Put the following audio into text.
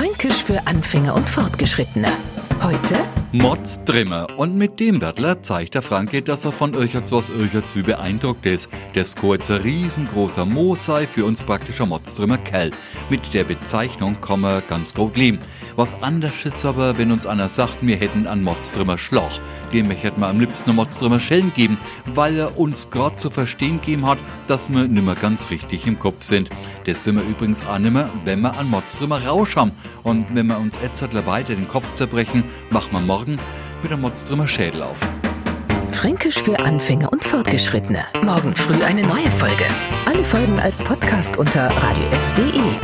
Fränkisch für Anfänger und Fortgeschrittene. Heute Mods Drimmer. Und mit dem Wörtler zeigt der Franke, dass er von Ircherts was Ircherts wie beeindruckt ist. Der Skurz ein riesengroßer Moos sei für uns praktischer Mods-Drimmer Kell. Mit der Bezeichnung man ganz gut leben. Was anders ist aber, wenn uns einer sagt, wir hätten einen Mods-Drimmer Schloch. Dem möchte man am liebsten einen Mods-Drimmer Schellen geben, weil er uns gerade zu verstehen gegeben hat, dass wir nimmer ganz richtig im Kopf sind. Das sind wir übrigens auch nimmer, wenn wir einen Mods-Drimmer Rausch haben. Und wenn wir uns Etzertler weiter den Kopf zerbrechen, machen wir morgen mit der Motztrimmer Schädel auf. Fränkisch für Anfänger und Fortgeschrittene. Morgen früh eine neue Folge. Alle Folgen als Podcast unter radiof.de.